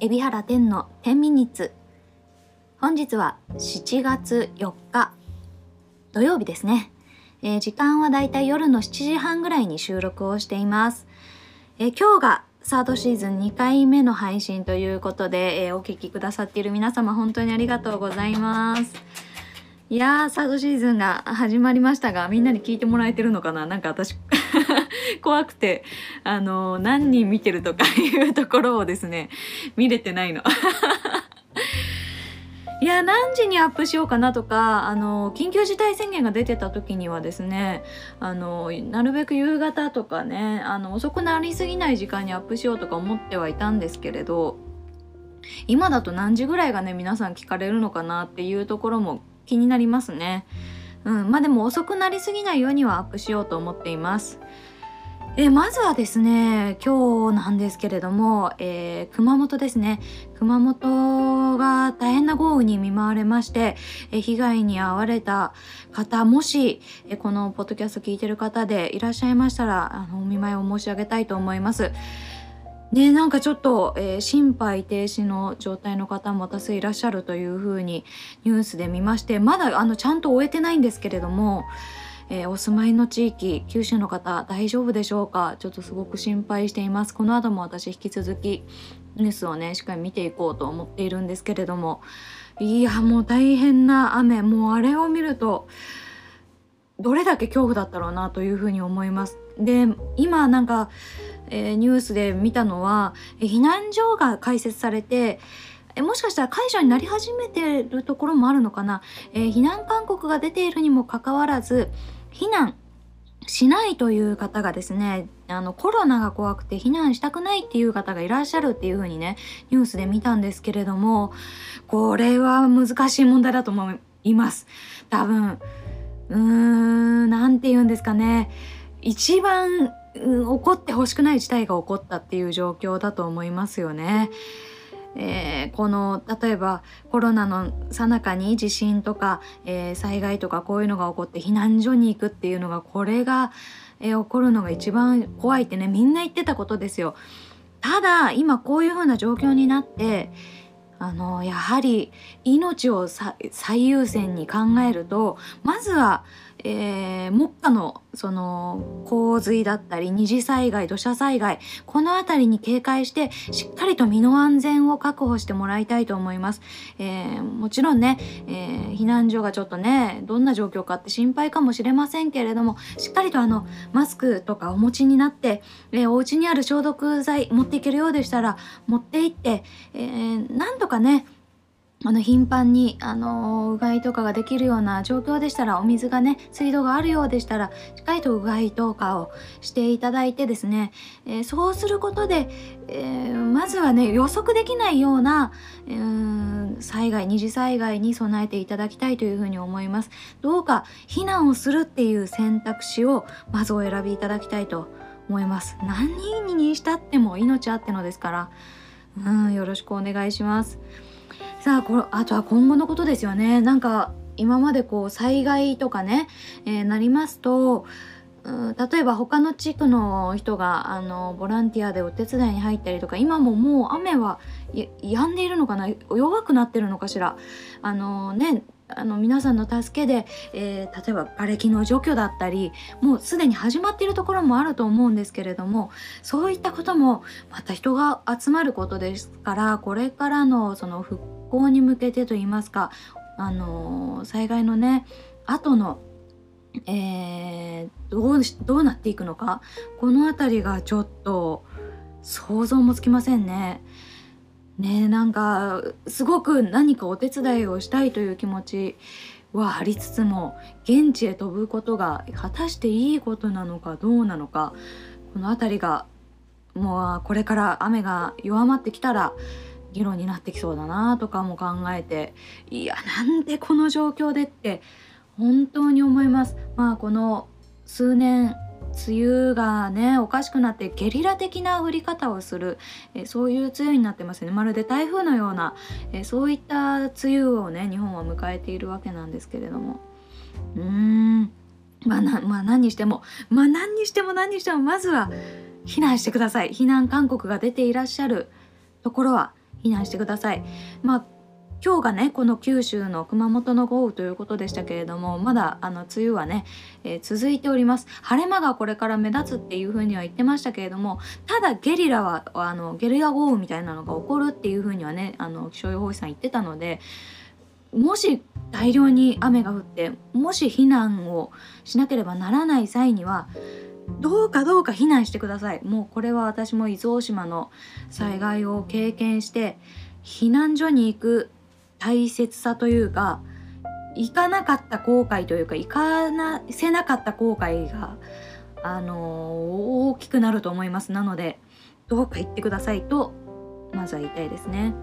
海老原天の10ミニッツ本日は7月4日。土曜日ですね、えー、時間はだいたい夜の7時半ぐらいに収録をしています、えー、今日がサードシーズン2回目の配信ということで、えー、お聴きくださっている皆様本当にありがとうございます。いやーサードシーズンが始まりましたがみんなに聞いてもらえてるのかな？なんか私 怖くてあの何人見てるとか いうところをですね見れてないの いや何時にアップしようかなとかあの緊急事態宣言が出てた時にはですねあのなるべく夕方とかねあの遅くなりすぎない時間にアップしようとか思ってはいたんですけれど今だと何時ぐらいがね皆さん聞かれるのかなっていうところも気になりますね。うん、まあでも遅くなりすぎないようにはアップしようと思っています。えまずはですね今日なんですけれども、えー、熊本ですね熊本が大変な豪雨に見舞われまして、え被害に遭われた方もし、えこのポッドキャスト聞いてる方でいらっしゃいましたらあのお見舞いを申し上げたいと思います。ね、なんかちょっと、えー、心肺停止の状態の方も多数いらっしゃるというふうにニュースで見ましてまだあのちゃんと終えてないんですけれどもえー、お住まいの地域九州の方大丈夫でしょうか？ちょっとすごく心配しています。この後も私引き続きニュースをねしっかり見ていこうと思っているんですけれども。いやもう大変な雨。もうあれを見るとどれだけ恐怖だったろうなというふうに思います。で今なんか、えー、ニュースで見たのは避難所が開設されてもしかしたら解除になり始めてるところもあるのかな、えー、避難勧告が出ているにもかかわらず避難しないという方がですねあのコロナが怖くて避難したくないっていう方がいらっしゃるっていう風にねニュースで見たんですけれどもこれは難しい問題だと思います多分うーん何て言うんですかね一番、うん、起こってほしくない事態が起こったっていう状況だと思いますよね。えー、この例えばコロナのさなかに地震とか、えー、災害とかこういうのが起こって避難所に行くっていうのがこれが、えー、起こるのが一番怖いってねみんな言ってたことですよ。ただ今こういうふうな状況になってあのやはり命を最優先に考えるとまずはえー、目下のその洪水だったり二次災害土砂災害この辺りに警戒してしっかりと身の安全を確保してもらいたいと思います、えー、もちろんね、えー、避難所がちょっとねどんな状況かって心配かもしれませんけれどもしっかりとあのマスクとかお持ちになって、えー、お家にある消毒剤持っていけるようでしたら持って行って、えー、なんとかねあの頻繁にあのうがいとかができるような状況でしたらお水がね水道があるようでしたらしっかりとうがいとかをしていただいてですね、えー、そうすることで、えー、まずはね予測できないような、えー、災害二次災害に備えていただきたいというふうに思います。どうか避難をするっていう選択肢をまずお選びいただきたいと思います。何人にしたっても命あってのですからうんよろしくお願いします。さあこれあとは今後のことですよね。なんか今までこう災害とかね、えー、なりますと例えば他の地区の人があのボランティアでお手伝いに入ったりとか今ももう雨は止んでいるのかな？弱くなってるのかしら？あのねあの皆さんの助けで、えー、例えば瓦礫の除去だったりもうすでに始まっているところもあると思うんですけれどもそういったこともまた人が集まることですからこれからのその復興に向けてといいますか、あのー、災害のね後のえー、どうどうなっていくのかこの辺りがちょっと想像もつきませんね。ねなんかすごく何かお手伝いをしたいという気持ちはありつつも現地へ飛ぶことが果たしていいことなのかどうなのかこの辺りがもうこれから雨が弱まってきたら議論になってきそうだなとかも考えていやなんでこの状況でって本当に思います。まあこの数年梅雨がねおかしくなってゲリラ的な降り方をする、えそういう梅雨になってますね。まるで台風のような、えそういった梅雨をね日本は迎えているわけなんですけれども。うーん。まあな、まあ、何にしてもまあ何にしても何にしてもまずは避難してください。避難勧告が出ていらっしゃるところは避難してください。まあ今日がねこの九州の熊本の豪雨ということでしたけれどもまだあの梅雨はね、えー、続いております晴れ間がこれから目立つっていうふうには言ってましたけれどもただゲリラはあのゲリラ豪雨みたいなのが起こるっていうふうにはねあの気象予報士さん言ってたのでもし大量に雨が降ってもし避難をしなければならない際にはどうかどうか避難してくださいもうこれは私も伊豆大島の災害を経験して避難所に行く大切さというか行かなかった後悔というか行かなせなかった後悔があの、大きくなると思いますなのでどうか行ってくださいとまずは言いたいですね。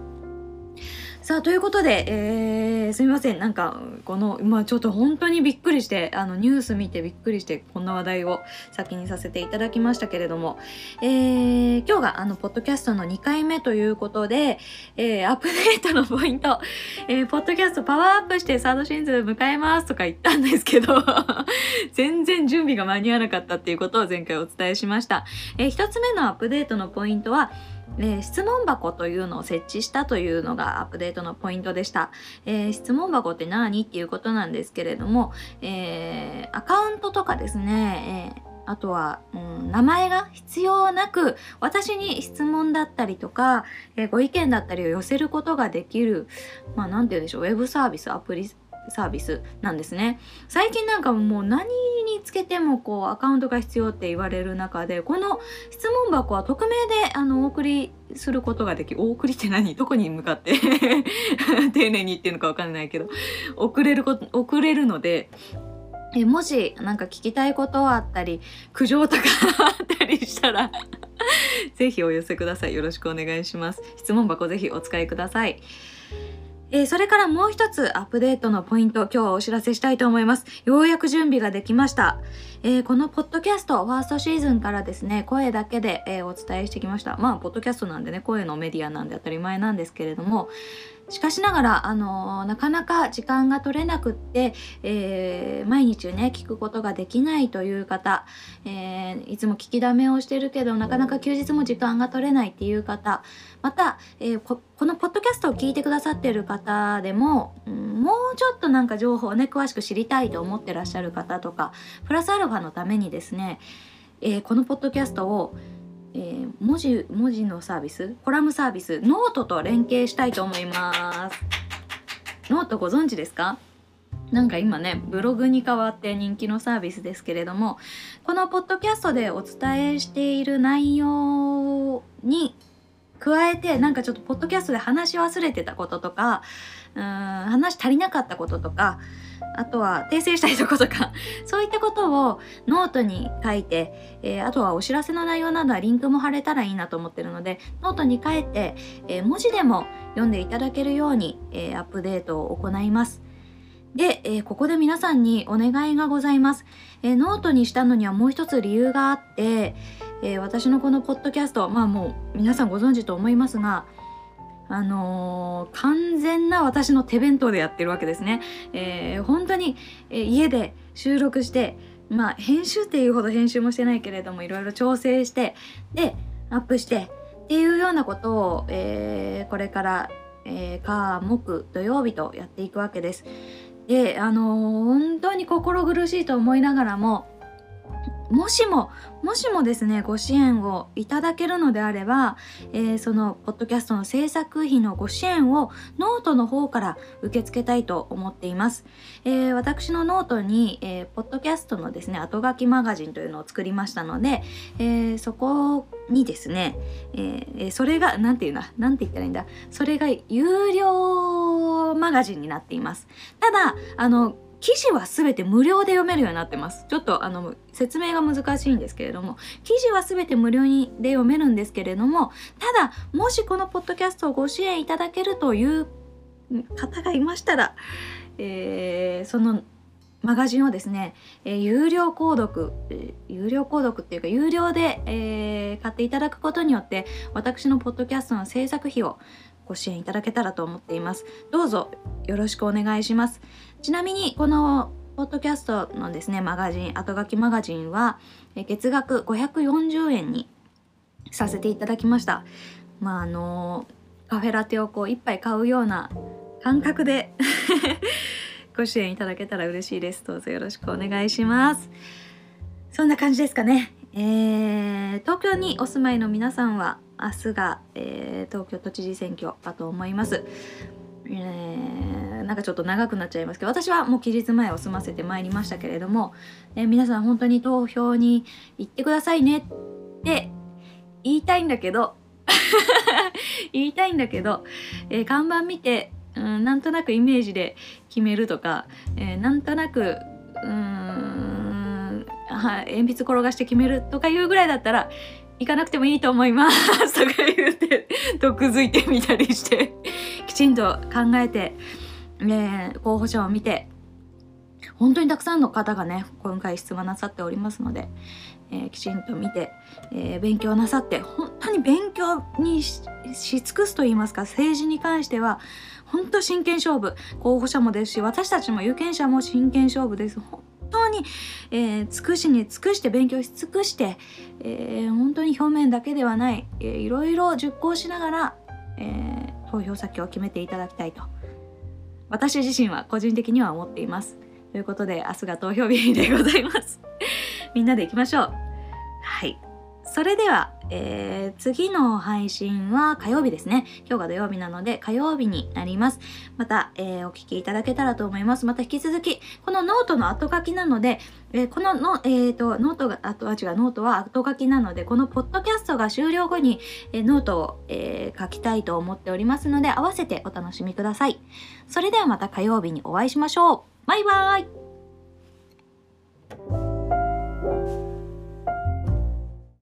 さあということで、えー、すみません。なんかこのまあちょっと本当にびっくりしてあのニュース見てびっくりしてこんな話題を先にさせていただきましたけれども、えー、今日があのポッドキャストの2回目ということで、えー、アップデートのポイント、えー、ポッドキャストパワーアップしてサードシーズン迎えますとか言ったんですけど 全然準備が間に合わなかったっていうことを前回お伝えしました、えー、1つ目のアップデートのポイントはえ、質問箱というのを設置したというのがアップデートのポイントでした。えー、質問箱って何？っていうことなんですけれども、えー、アカウントとかですね、えあとは、うん、名前が必要なく私に質問だったりとか、えご意見だったりを寄せることができるまあ何て言うんでしょう？ウェブサービスアプリサービスなんですね。最近なんかもう何につけてもこうアカウントが必要って言われる中でこの質問箱は匿名であのお送りすることができお送りって何？どこに向かって？丁寧に言ってるのかわかんないけど送れること送れるのでえもしなんか聞きたいことあったり苦情とかあったりしたらぜひお寄せください。よろしくお願いします。質問箱ぜひお使いください。えー、それからもう一つアップデートのポイント今日はお知らせしたいと思います。ようやく準備ができました、えー、このポッドキャストファーストシーズンからですね声だけで、えー、お伝えしてきました。まあポッドキャストなんでね声のメディアなんで当たり前なんですけれどもしかしながら、あの、なかなか時間が取れなくって、えー、毎日ね聞くことができないという方、えー、いつも聞きだめをしてるけどなかなか休日も時間が取れないっていう方また、えこのポッドキャストを聞いてくださってる方でも、うん、もうちょっとなんか情報をね詳しく知りたいと思ってらっしゃる方とかプラスアルファのためにですね、えこのポッドキャストをえー、文字文字のサービス？コラムサービス？ノートと連携したいと思います。ノートご存知ですか？なんか今ねブログに代わって人気のサービスですけれどもこのポッドキャストでお伝えしている内容に加えてなんかちょっとポッドキャストで話し忘れてたこととかうーん話足りなかったこととかあとは訂正したいとことか そういったことをノートに書いて、えー、あとはお知らせの内容などはリンクも貼れたらいいなと思ってるのでノートに書いて、えー、文字でも読んでいただけるように、えー、アップデートを行います。で、え、ここで皆さんにお願いがございます、え、ノートにしたのにはもう一つ理由があって、え、私のこのポッドキャストまあもう皆さんご存知と思いますがあのー、完全な私の手弁当でやってるわけですね。えー、本当に、えー、家で収録してまあ編集っていうほど編集もしてないけれどもいろいろ調整してでアップしてっていうようなことを、えー、これから、えー、火木土曜日とやっていくわけです。であのー、本当に心苦しいと思いながらももしももしもですねご支援をいただけるのであれば、えー、そのポッドキャストの制作費のご支援をノートの方から受け付けたいと思っています、えー、私のノートに、えー、ポッドキャストのですね後書きマガジンというのを作りましたので、えそこにですね、えそれが何て言うんだ何て言ったらいいんだ。それが有料マガジンになっています。ただあの記事は全て無料で読めるようになってます。ちょっとあの説明が難しいんですけれども、記事は全て無料にで読めるんですけれども、ただ、もしこのポッドキャストをご支援いただけるという方がいましたら、えー、そのマガジンをですね、えー、有料購読、えー、有料購読っていうか有料で、えー、買っていただくことによって私のポッドキャストの制作費をご支援いただけたらと思っています。どうぞよろしくお願いします。ちなみにこのポッドキャストのですねマガジン後書きマガジンは月額540円にさせていただきました。まああのカフェラテをこう一杯買うような感覚で ご支援いただけたら嬉しいです。どうぞよろしくお願いします。そんな感じですかね。えー、東京にお住まいの皆さんは明日が、えー、東京都知事選挙だと思います。えー、なんかちょっと長くなっちゃいますけど私はもう期日前を済ませてまいりましたけれども、え、皆さん本当に投票に行ってくださいねって言いたいんだけど 言いたいんだけど、えー、看板見て、うん、なんとなくイメージで決めるとか、えー、なんとなくうんは、鉛筆転がして決めるとかいうぐらいだったら行かなくてもいいと思いますとか言って毒づいてみたりしてきちんと考えて、ね、候補者を見て本当にたくさんの方がね今回質問なさっておりますので、えー、きちんと見て、えー、勉強なさって本当に勉強にし尽くすと言いますか政治に関しては本当真剣勝負候補者もですし私たちも有権者も真剣勝負です。本当に、えー、尽くしに尽くして勉強し尽くして、えー、本当に表面だけではない、えー、いろいろ熟考しながら、えー、投票先を決めていただきたいと。私自身は個人的には思っています。ということで明日が投票日でございます。みんなで行きましょう。はい。それでは、えー、次の配信は火曜日ですね。今日が土曜日なので火曜日になります。また、えー、お聞きいただけたらと思います。また引き続き、このノートの後書きなので、えー、このの、えーと、ノートが、あとは違う、ノートは後書きなので、このポッドキャストが終了後に、えノートを、え書きたいと思っておりますので、合わせてお楽しみください。それではまた火曜日にお会いしましょう。バイバーイ